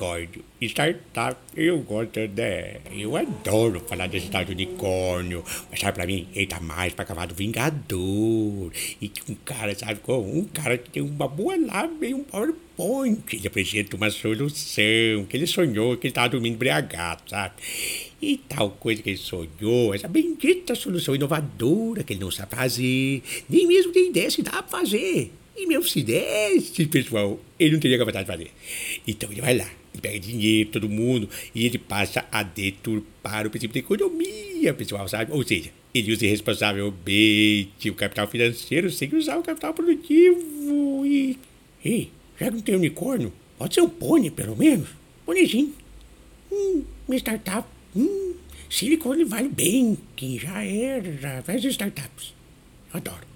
unicórnio. Startup, eu gosto, né? Eu adoro falar desse tal de unicórnio. Mas sabe pra mim, ele tá mais pra cavalo vingador. E que um cara, sabe, um cara que tem uma boa lábia e um PowerPoint. Ele apresenta uma solução que ele sonhou que ele tava dormindo embriagado, sabe? E tal coisa que ele sonhou, essa bendita solução inovadora que ele não sabe fazer, nem mesmo tem ideia se dá pra fazer. E meu se desse, pessoal, ele não teria capacidade de fazer. Então ele vai lá, ele pega dinheiro, todo mundo, e ele passa a deturpar o princípio da economia, pessoal, sabe? Ou seja, ele usa irresponsavelmente o capital financeiro sem usar o capital produtivo. E. Ei, já não tem unicórnio, pode ser um pônei, pelo menos. Pôneizinho. Hum, uma startup. Hum, Silicon Valley Bank, já era. Faz startups. Adoro.